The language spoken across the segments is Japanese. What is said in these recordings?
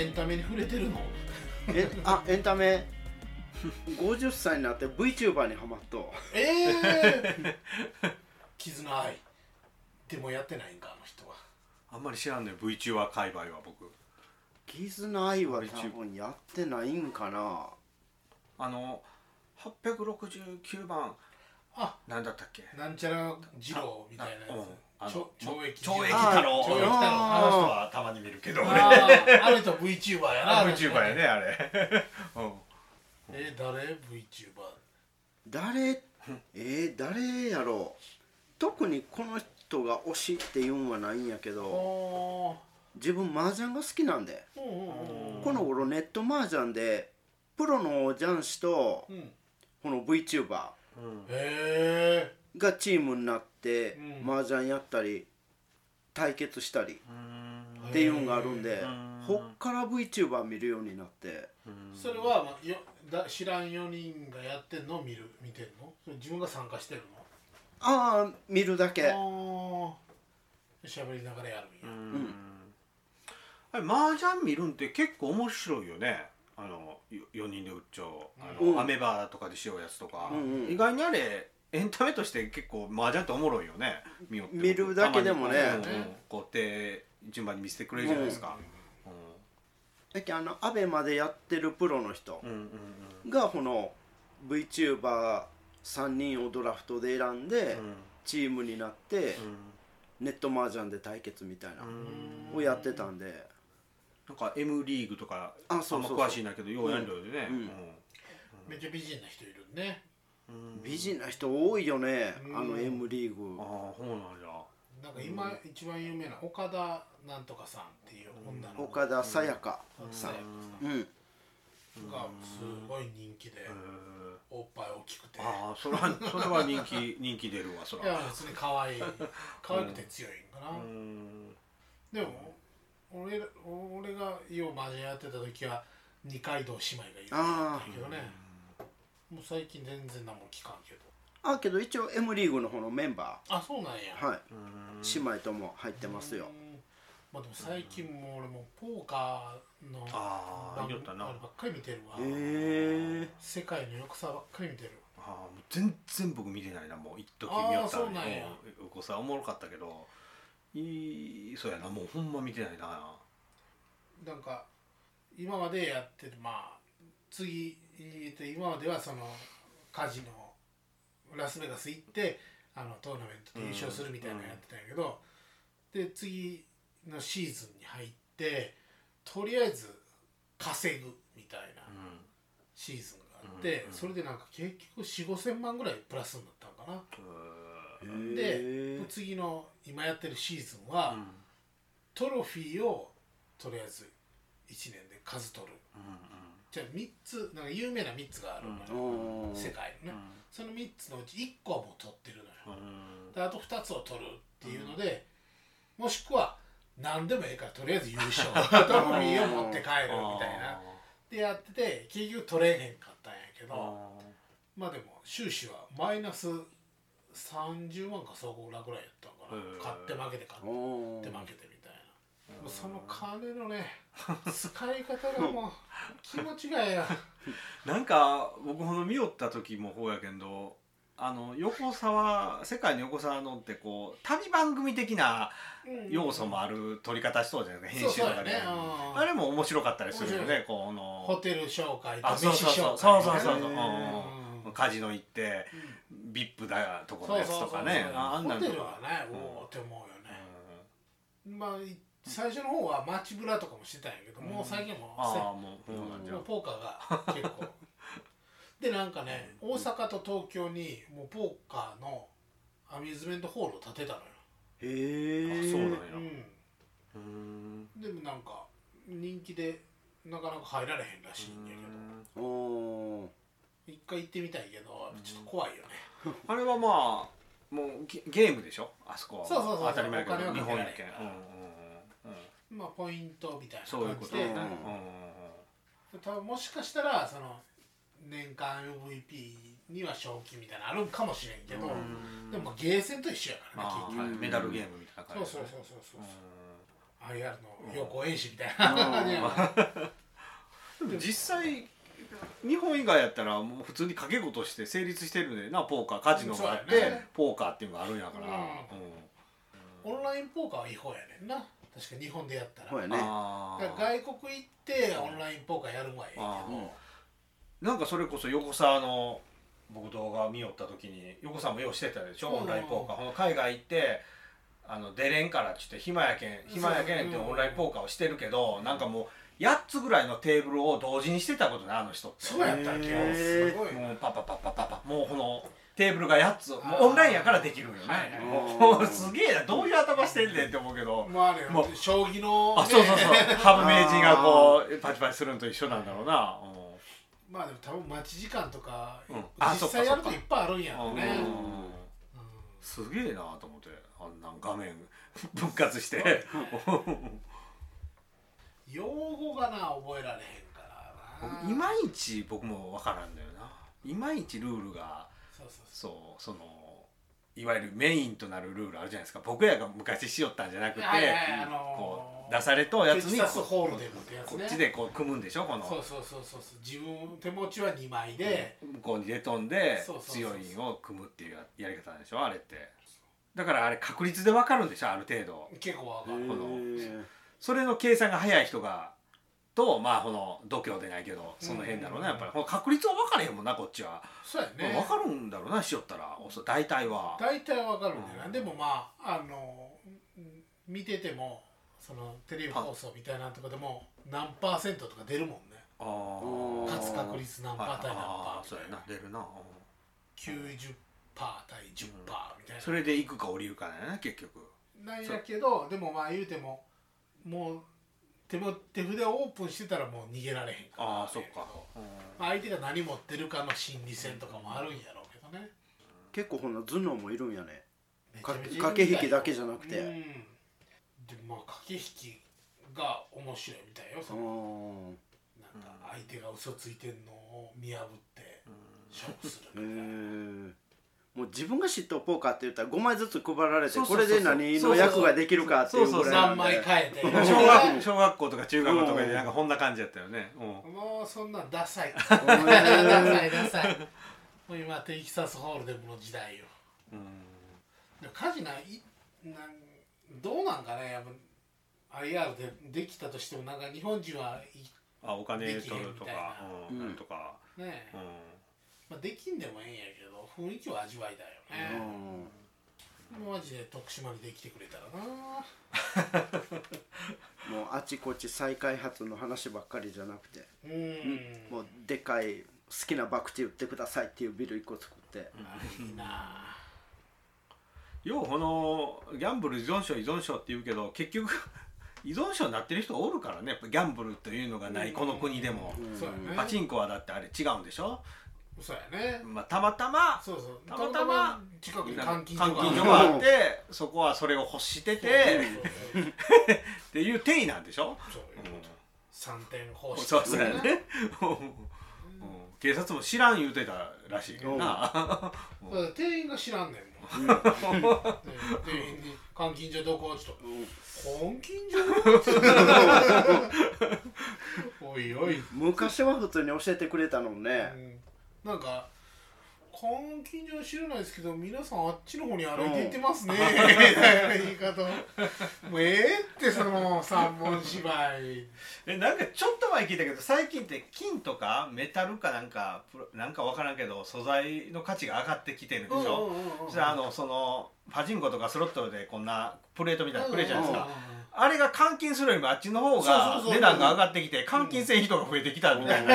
エンタメに触れてるの？えあエンタメ。50歳になって VTuber にハマっとええー、絆愛。でもやってないんかあの人は。あんまり知らんね。VTuber 界隈は僕。絆愛は多分やってないんかな。あの869番。あなんだったっけ？なんちゃら二郎みたいなやつ懲役懲役あ太郎。懲役太郎。あの人はたまに見るけど。俺あれと VTuber やな。あ VTuber やねあれ。うん。え誰？VTuber 誰？えー、誰やろう。特にこの人が推しっていうんはないんやけど。お自分麻雀が好きなんで。この頃ネット麻雀でプロの雀士とうん。この VTuber へえがチームになってうん。麻雀やったり対決したりうん。っていうのがあるんでうんほっから VTuber 見るようになって。それは、まあ、よだ知らん4人がやってんのを見る見てんの？自分が参加してるああ見るだけ。喋りながらやるんや、うん。あれ麻雀見るんって結構面白いよねあの4人で打っちゃう。あの、うん。アメバとかでしようやつとか、うんうん。意外にあれエンタメとして結構麻雀っておもろいよね。見るだけでもね。たまに。うんうん。こう手順番に見せてくれるじゃないですか、だけどあのアベまでやってるプロの人うんうんうん。がこの VTuber3 人をドラフトで選んでうん。チームになってうん。ネット麻雀で対決みたいなうん。をやってたんでなんか M リーグとかあそうそうそう。あんま詳しいんだけどようやるよね、うん。めっちゃ美人な人いるね。うん。美人な人多いよねうん。あの M リーグ。ああそうなんやなんか今一番有名な岡田なんとかさんっていう女の子。岡田沙也加さん。がすごい人気でおっぱい大きくて。ああそれは それは人気人気出るわそいやら普通に可愛い。可愛くて強いんかな、うん。でも俺ら俺がよう麻雀やってた時は二階堂姉妹がいる。んだけどね。もう最近全然何も聞かんけど。あけど一応 M リーグの方のメンバあそうなんや。ーはい。うん姉妹とも入ってますよ。うん。まあでも最近もう俺もポーカーのああればっかり見てるわ、へえ世界の良さばっかり見てるああもう全然僕見てないなもう一時あー見よったそうなんや。うんこさおもろかったけどいいそうやな。もうほんま見てないな。なんか今までやってるまあ次えっと今まではそのカジノラスベガス行ってあのトーナメントで優勝するみたいなのやってたんやけど、で次のシーズンに入ってとりあえず稼ぐみたいなシーズンがあって、うんそれでなんか結局4 5千万ぐらいプラスになったのかな。うんでへ次の今やってるシーズンは、トロフィーをとりあえず1年で数取る。じゃあ3つなんか有名な3つがあるのよ、うん。世界のね、その3つのうち1個はもう取ってるのよ、うん。であと2つを取るっていうので、もしくは何でもええからとりあえず優勝。トロフィーを持って帰るみたいな。でやってて結局取れへんかったんやけどまあでも収支はマイナス30万かそこらぐらいやったのかな。買って負けて買ってお負けてみたいな。その金のね 使い方がもう 気持ちがええやなんか僕ほど見よった時もほうやけどあの横沢世界の横沢のってこう旅番組的な要素もある撮り方しそうじゃないですか。編集とかで、ねうん。あれも面白かったりするよね。このホテル紹介とあ飯そうそうそう。紹介そうそうそうそう、へうん。うん。カジノ行ってビップだとこのやつとかね。そうそうそうそう。ああんなホテルはかねおおって思うよね、まあい最初の方は街ブラとかもしてたんやけど、もう最近もああもうもうポーカーが結構。でなんかね大阪と東京にもうポーカーのアミューズメントホールを建てたのよ、へえ。あそうなんや。ううん。ん、でもなんか人気でなかなか入られへんらしいんやけど。おー一回行ってみたいけどちょっと怖いよね、あれはまあもうゲゲームでしょ？あそこは。そうそうそう当たり前やけど日本やけうんうんうんうん。まあポイントみたいなそういうことね。感じでうん多分もしかしたらその年間 MVP には賞金みたいなのあるんかもしれんけど、うん。でもまあゲーセンと一緒やからねああ結局、はい。メダルゲームみたいな感じ。そうそうそうそうそう、あ IR の予行演習みたいな感じやな でも実際日本以外やったらもう普通に掛け事して成立してるんでなポーカーカジノがあって、ね。ポーカーっていうのがあるんやから、オンラインポーカーは違法やねんな。確か日本でやったら。そうやね。あだから外国行ってオンラインポーカーやる前あやー。なんかそれこそ横澤の僕動画見よった時に横澤もようしてたでしょ、オンラインポーカー。海外行ってあの出れんからっつって暇やけん暇やけんってオンラインポーカーをしてるけど、なんかもう8つぐらいのテーブルを同時にしてたことねあの人そうやったっけすごい。もうパパパパパパ。もうこのテーブルが8つ。もうオンラインやからできるんよね、はいはいもうすげえな。どういう頭してんねんって思うけど、まああれもう将棋のあそうそうそう。ね。羽生名人がこうパチパチするのと一緒なんだろうな、うん。まあでも多分待ち時間とかう実際やるといっぱいあるんやろね。うん。うん。すげえなと思って。あんなん画面 分割して 用語がな覚えられへんからな。いまいち僕も分からんだよな。いまいちルールがそうそうそそうそのいわゆるメインとなるルールあるじゃないですか。僕らが昔しよったんじゃなくて、はいはいはいあのーこう出されとやつにこっちでこう組むんでしょ？この。そうそうそうそうそう。自分手持ちは2枚で、向こうに出飛んで強いを組むっていうややり方なんでしょあれって。だからあれ確率で分かるんでしょ？ある程度。結構わかる。このそれの計算が早い人がとまあこの度胸でないけどその辺だろうなうんやっぱり。この確率は分からへんもんなこっちは、そうやね。分かるんだろうなしよったら。そう大体は。大体わかるんだよな、うん。でもまああのうん見ててもそのテレビ放送みたいなとかでも何パーセントとか出るもんね。あうんー。勝つ確率何パー対何パー。そうやな。出るな、うん。90パー対10パーみたいな、それで行くか降りるかだよね結局。なんやけどでもまあ言うてももう手も手札をオープンしてたらもう逃げられへんから。ああそっか、まあ相手が何持ってるかの心理戦とかもあるんやろうけどね。結構こんな頭脳もいるんやね。か駆け引きだけじゃなくて。うん。でまあ駆け引きが面白いみたいよ。そのうんなんか相手が嘘ついてんのを見破って勝負すへるみたいな。ーもう自分が知っとうポーカーって言ったら5枚ずつ配られてそうそうそうこれで何の役ができるかっていうぐらい何枚で変えて。小学小学校とか中学校とかでなんかこんな感じやったよね、うん。もうそんなんダサい。へ ダーサいダサい。もう今テキサスホールデムの時代よ。うん。でもカジナいなんどうなんかね。やっぱ IR でできたとしてもなんか日本人はいあお金取るとかうんとか、ねうんまあ、できんでもええんやけど雰囲気は味わいだよね、マジで徳島にできてくれたらな。もうあちこち再開発の話ばっかりじゃなくてうん。もうでかい好きなバクティ売ってくださいっていうビル1個作って。あいいな。ようこのギャンブル依存症依存症って言うけど結局依存症になってる人おるからね。やっぱギャンブルというのがないこの国でも、うん。そうやね。パチンコはだってあれ違うんでしょ、そうやね。まあ、たまたまそうそう。たまたま近くに監禁所があって。そこはそれを欲しててっていう定位なんでしょ、そういうこと。三点方式そうそうやね、うん。警察も知らん言うてたらしいけどな、店員が知らんねんもん。で店員に「監禁所どこ?」って言ったら監禁所おいおい、昔は普通に教えてくれたのうねん、なんか監禁所は知らないですけど皆さんあっちの方に歩いて行ってますね。言い方。もうええってその三本芝居。えなんかちょっと前聞いたけど最近って金とかメタルかなんかプロなんか分からんけど素材の価値が上がってきてるでしょ、うんあのそのパチンコとかスロットでこんなプレートみたいなのくれるじゃないですか、うんうんうんあれが換金するよりもあっちの方が値段が上がってきて換金せん人が増えてきたみたいな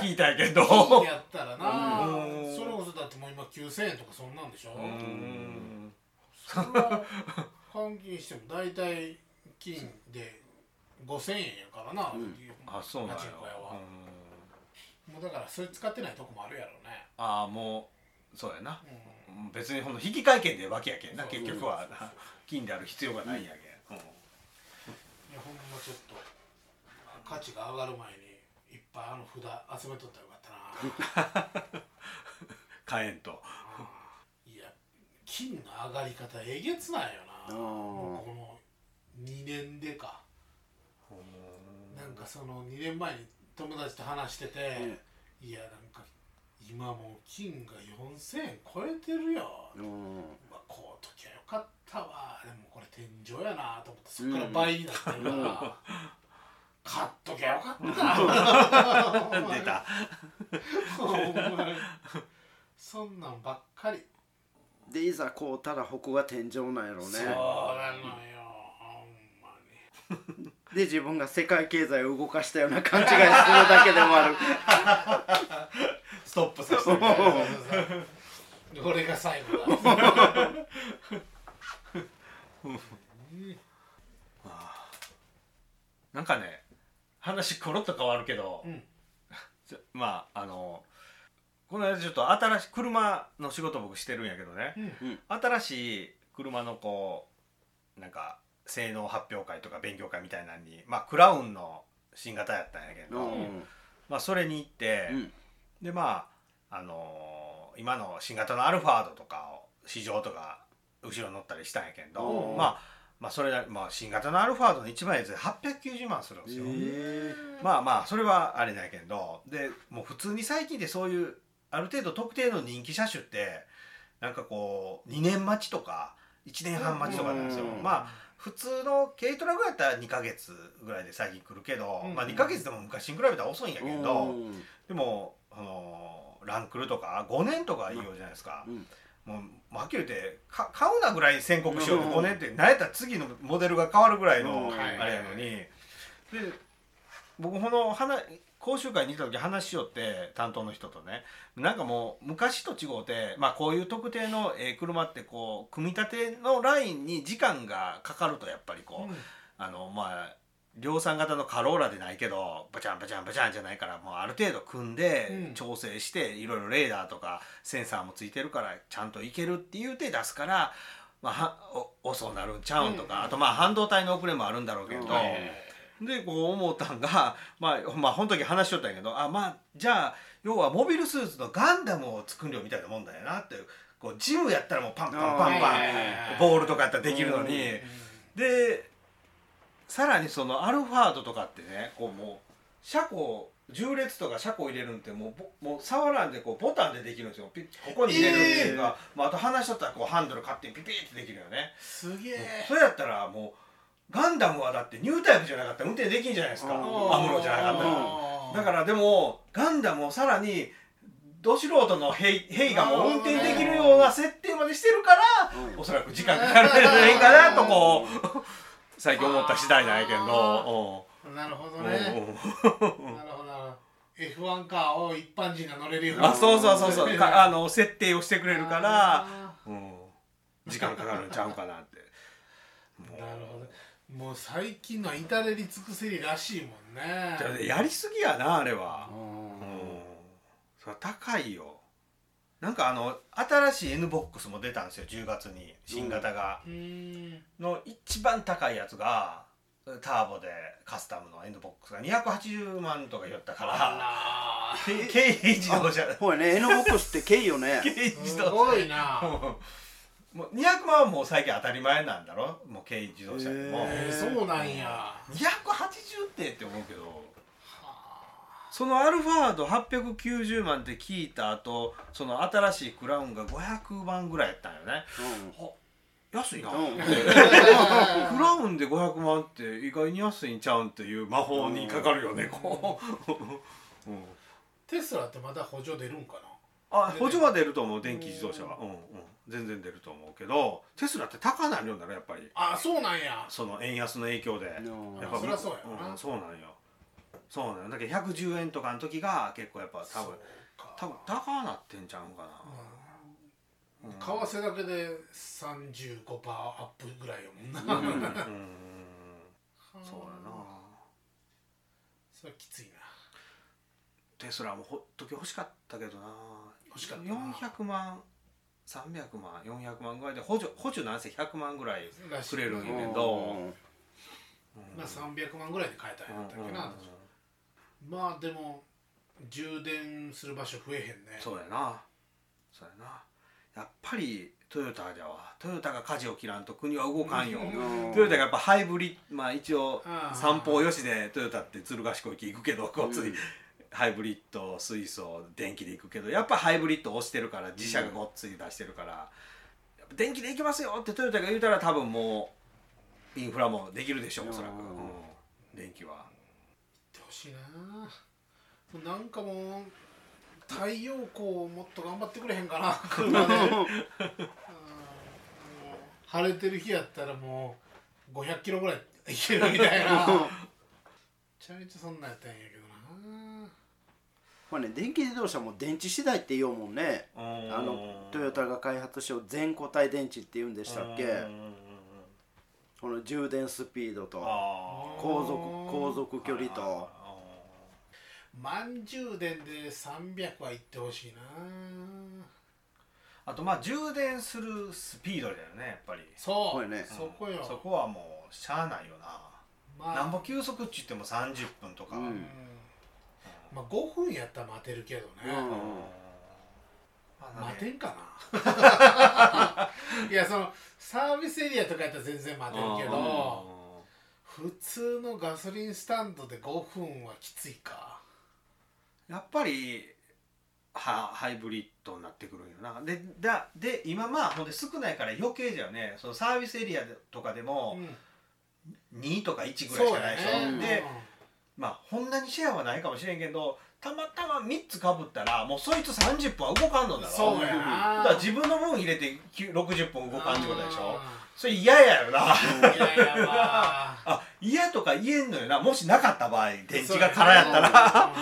聞いたんやけど。金やったらな。うん。それこそだってもう今9000円とかそんなんでしょ？うん。そんな換金しても大体金で5000円やからな、うん。あそうなんもうだからそれ使ってないとこもあるやろうね、ああもうそうやな。うん。別にほんの引き換え券でわけやけんな結局はな。金である必要がないんやけん、うんほんまちょっと価値が上がる前にいっぱいあの札集めとったらよかったな。買えんと。いや金の上がり方えげつないよな。この2年でか。なんかその2年前に友達と話してて、いやなんか今もう金が4000円超えてるよ、よかったわ。でもこれ天井やなと思ってそっから倍になってるから、買っときゃよかった 出た。そんなんばっかり、でいざこうたらここが天井なんやろうそうねなのよ。ほんまに。で自分が世界経済を動かしたような勘違いするだけでもある。ストップさせてるこれが最後だなんかね話コロッと変わるけど、うん。まああのこの間ちょっと新しい車の仕事僕してるんやけどね、うん。新しい車のこうなんか性能発表会とか勉強会みたいなのにまあクラウンの新型やったんやけど、うん。まあそれに行って、うん。でまああのー今の新型のアルファードとかを試乗とか後ろに乗ったりしたんやけど、うん。まあまあそれなまあ新型のアルファードの一番やつで890万するんですよ。へまあまあそれはあれだけどでもう普通に最近でそういうある程度特定の人気車種ってなんかこう2年待ちとか1年半待ちとかなんですよ。うん。まあ普通の軽トラぐらいだったら2ヶ月ぐらいで最近来るけど、うん。まあ2ヶ月でも昔に比べたら遅いんやけど、うん。でもあのランクルとか5年とかいいようじゃないですか、うんもうはっきり言ってか買うなぐらい宣告しようってうん5年って何やったら次のモデルが変わるぐらいのうん。あれやのに。で僕この話講習会に行った時話しよって担当の人とね。なんかもう昔と違うて、まあ、こういう特定のえー車ってこう組み立てのラインに時間がかかるとやっぱりこう、あのまあ量産型のカローラでないけどバチャンバチャンバチャンじゃないからもうある程度組んでうん。調整していろいろレーダーとかセンサーもついてるからちゃんといけるっていうて出すから、まあ、はお遅なるんちゃうんとか、うん。あとまあ半導体の遅れもあるんだろうけど、うんでこう思ったんが、まあ、まあ本時話しとったんやけどあまあじゃあ要はモビルスーツのガンダムを作るよみたいなもんだよなってこうジムやったらもうパンパンパンパンボールとかやったらできるのに。でさらにそのアルファードとかってねこうもう車庫重列とか車庫入れるんってもうぼもう触らんでこうボタンでできるんですよ。ピッここに入れるっていうか、まあ、あと離しとったらこうハンドル勝手にピピってできるよね、すげえ。それやったらもうガンダムはだってニュータイプじゃなかったら運転できんじゃないですか、うんアムロじゃなかったら。だからでもガンダムをさらにど素人のヘイヘイがもう運転できるような設定までしてるからうん。おそらく時間かかるんじゃないかなとこう最近思った次第なんやけど。なるほどうんね。うん。なるほどな。るほど F1 カーを一般人が乗れるように。あそうそうそうそう。かあの設定をしてくれるから、あうん、時間かかるんちゃうかなって。ーなるほどもう最近のは至れり尽くせりらしいもんね。やりすぎやなあれは。ううん。んそれは高いよなんかあの新しい N ボックスも出たんですよ10月に新型が、うー。んの一番高いやつがターボでカスタムの N ボックスが280万とか言ったから。あ軽軽自動車。ほいね。N ボックスって軽よね。軽ら自動車。すごいな。もう200万はもう最近当たり前なんだろ？もう軽自動車でも。そうなんや。280ってって思うけどそのアルファード890万って聞いた後その新しいクラウンが500万ぐらいやったんよね。安いな、うん。クラウンで500万って意外に安いんちゃうんっていう魔法にかかるよね、こう、うん、テスラってまた補助出るんかな？あ補助は出ると思う電気自動車は、うんうん、全然出ると思うけどテスラって高なるようになるやっぱり。あそうなんや。その円安の影響で。うん。やっぱそりゃそうやな。うんそうなんよそうなんよ。だけど110円とかの時が結構やっぱ多分多分高なってんちゃうんかな、うん。為替だけで35%アップぐらいやもんな、うん。うん。はあ。そうやな。それはきついな。テスラもほっとき欲しかったけどな。欲しかったな。400万300万400万ぐらいで補助補助なんせ100万ぐらいくれるんやうんけど、うんまあ300万ぐらいで買えたんやったっけな、うんまあでも充電する場所増えへんね。そうやな。そうやな。やっぱりトヨタじゃわ。トヨタが舵を切らんと国は動かんよ、うん。トヨタがやっぱハイブリッドまあ一応三方よしでトヨタって鶴ヶ島行き行くけどこうつい、うんハイブリッド水素電気で行くけどやっぱハイブリッド押してるから自社がごっつい出してるから、やっぱ電気で行きますよってトヨタが言うたら多分もうインフラもできるでしょうおそらく、うん。うん。電気は。しいななんかもう太陽光をもっと頑張ってくれへんかな。車で、うん。もう晴れてる日やったらもう500キロぐらい行けるみたいな。めちゃめちゃそんなんやったんやけどな。まあね電気自動車も電池次第って言おうもんね。ああのトヨタが開発しよう全固体電池って言うんでしたっけ？この充電スピードと航続航続距離と満充電で300は行ってほしいな。あとまあ充電するスピードだよねやっぱり。そう。ね。そこよ、そこはもうしゃあないよな、まあ。なんぼ休息っち言っても30分とか、うん。うん。まあ5分やったら待てるけどね、うんまあね待てんかな。いやそのサービスエリアとかやったら全然待てるけど普通のガソリンスタンドで5分はきついかやっぱりはハイブリッドになってくるんよな。でだで今まあほんで少ないから余計じゃよね。そのサービスエリアとかでもうん。2とか1ぐらいしかないでしょ、そうやね。でまあこんなにシェアはないかもしれんけどたまたま3つかぶったらもうそいつ30分は動かんのだろ。そうやだなから自分の分入れてきゅ60分動かんってことでしょ。うそれ嫌やよな。嫌とか言えんのよな。もしなかった場合電池が空やったら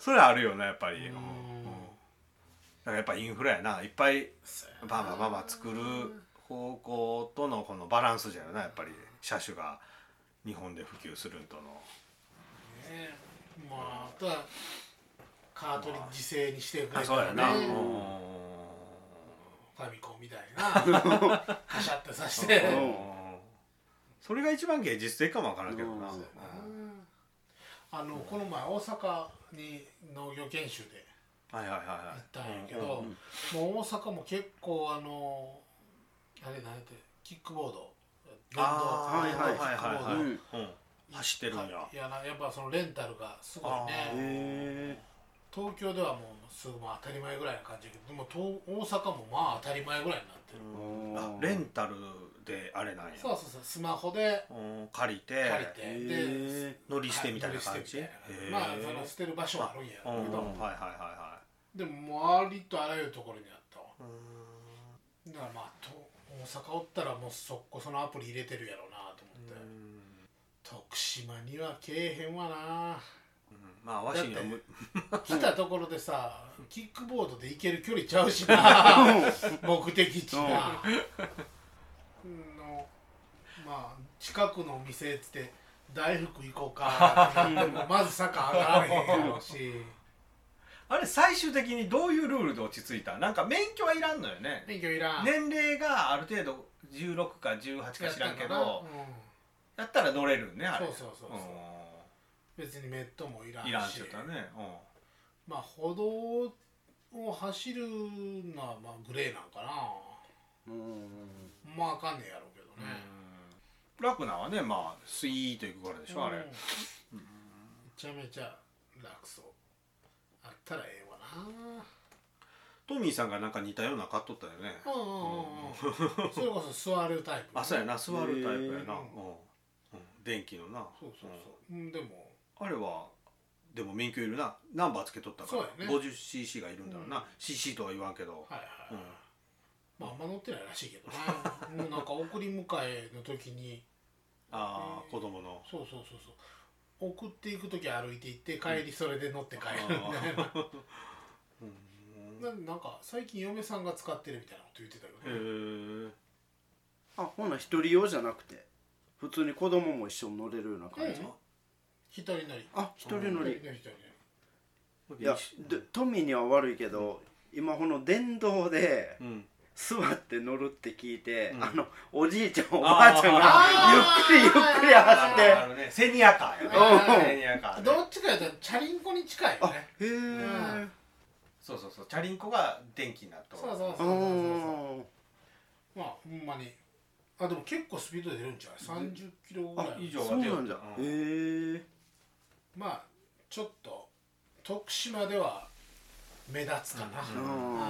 それあるよなやっぱり、うん。うん。だからやっぱインフラやな。いっぱいバンバンバンバン作る方向とのこのバランスじゃよなやっぱり。車種が日本で普及するんとの。ねまああとはカートリッジ製にしてくれあそうやな、ファミコンみたいな。カシャってさして。うん。それが一番芸術的かもわからんけどな、うん。あのこの前大阪に農業研修で行ったんやけど、もう大阪も結構あのあれ何やってキックボード電動キックボード走ってるんや。いやなやっぱそのレンタルがすごいあねへ東京ではもうすぐまあ当たり前ぐらいな感じだけどでも東大阪もまあ当たり前ぐらいになってる、あレンタルであれなんや。そうそうそうスマホでうん借りて借りて、えで乗り捨てみたいな感じ、まあその捨てる場所はあるんやけど、はいはいはいはでもありとあらゆるところにあったわ。いだからまあと大阪おったらもうそこそのアプリ入れてるやろうなと思って、徳島にはけえへんわなうんまあわしにはむ 来たところでさキックボードで行ける距離ちゃうしな。目的地がうん。のまあ近くのお店っつって大福行こうか。ってなってもまず坂上がられへんやろうし。あれ最終的にどういうルールで落ち着いた？なんか免許はいらんのよね。免許いらん。年齢がある程度16か18か知らんけど。やったかな。やったら乗れるねあれ。そうそうそうそう。うん別にメットもいらんし。いらんって言ったらね、まあ歩道を走るのはまあグレーなんかな。うん。まああかんねやろうけどうん。ね、楽なはねまあスイート行くからでしょ、あれ。うん。めちゃめちゃ楽そう。あったらええわな。トミーさんがなんか似たような買っとったよね、うんうんうんうん。それこそ座るタイプあそうやな。座るタイプやな、うん電気のな。そうそうそう、うん、でもあれはでも免許いるな。ナンバーつけとったから、そうやね。50cc がいるんだろうな、うん。cc とは言わんけど、はいはい、うん。まああんま乗ってないらしいけどな。もうなんか送り迎えの時に。ああ子供の。そうそうそうそう。送っていく時歩いて行って帰りそれで乗って帰るみたいな。うん ななんか最近嫁さんが使ってるみたいなこと言ってたよへねえあほな一人用じゃなくて普通に子供も一緒に乗れるような感じ、うん一人乗り。あ一人乗り。いやでトミーには悪いけど、今この電動でうん。座って乗るって聞いて、うん。あのおじいちゃんおばあちゃんがゆっくりゆっくり走ってね。セニアカーやねうん。セニアカーねどっちかいうとチャリンコに近いよあねへえ、ん。そうそうそう。チャリンコが電気になってそうそうそううそう。んまあほんまに。あでも結構スピード出るんちゃう？30キロぐらい。あ以上そうなんだうん。へえまあちょっと徳島では目立つかな、うん。うん。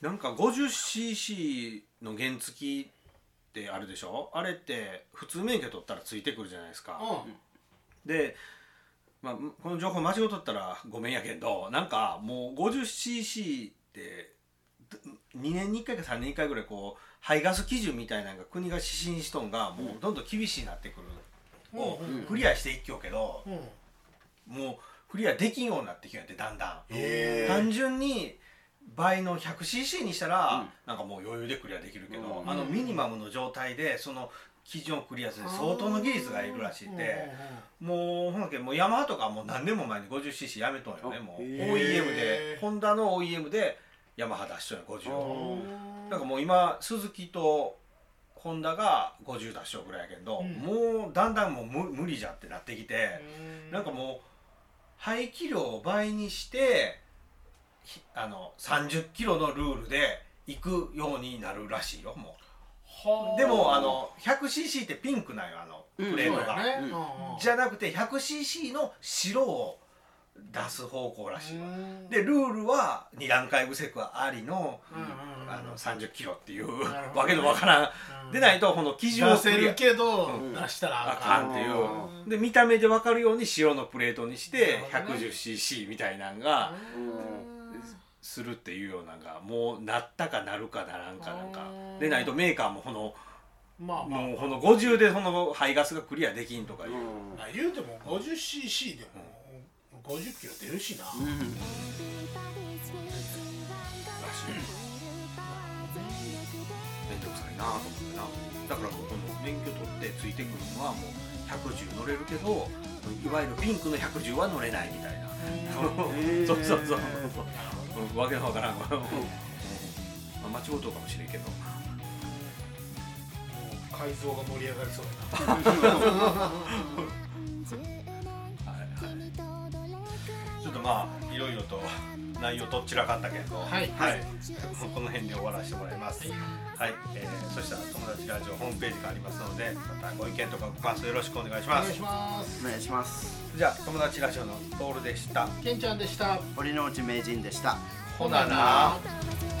なんか 50cc の原付きってあるでしょ？あれって普通免許取ったらついてくるじゃないですか、うん。で、まあ、この情報間違うとったらごめんやけどなんかもう 50cc って2年に1回か3年に1回ぐらいこう排ガス基準みたいなのが国が指針しとんがもうどんどん厳しいなってくる、をうんクリアしていっきようけど、うんもうクリアできんようになってきよってだんだん。単純に倍の 100cc にしたら、うん。なんかもう余裕でクリアできるけど、うんあのミニマムの状態でその基準をクリアする相当の技術がいるらしいって、もうほんだけもうヤマハとかもう何年も前に 50cc やめとんよねあもう。OEM でホンダの OEM でヤマハ出しとんよ50をあなんかもう今スズキとホンダが50出しとるぐらいやけど、うん。もうだんだんもう無無理じゃってなってきて、うん。なんかもう排気量を倍にしてひあの30キロのルールで行くようになるらしいよもはあ。うでもあの 100cc ってピンクなんよあのうん。プレートが、そうんうん。うん。じゃなくて 100cc の白を出す方向らしいわ。うんでルールは2段階不セクありのうんうんうんあの30キロっていうね。わけのわからん。うん。でないとこの基準を出せるけどうん。出したらああかん。かんっていう。うんで見た目で分かるように白のプレートにしてなるほどね。110cc みたいなんがうん。するっていうようなのがもうなったかなるかならんかなんか。うんでないとメーカーもこのまあまあ。もうこの50でその排ガスがクリアできんとかいう。うん。まあ言うても 50cc でも50キロ出るしな。うん。らしいめんどくさいなと思ってな。だからこの免許取ってついてくるのはもう110乗れるけどいわゆるピンクの110は乗れないみたいな。そうそうそう。うん。わけのわからん。わ、うんまあ、間違うとうかもしれんけど。改造が盛り上がりそうだな まあいろいろと内容とっちらかったけど、はい。この辺で終わらせてもらいます。はい、えーそしたら友達ラジオホームページがありますので、またご意見とかご感想よろしくお願いします。お願いし。ます。お願いします。じゃあ友達ラジオのトールでした。けんちゃんでした。堀之内名人でした。ほなな。「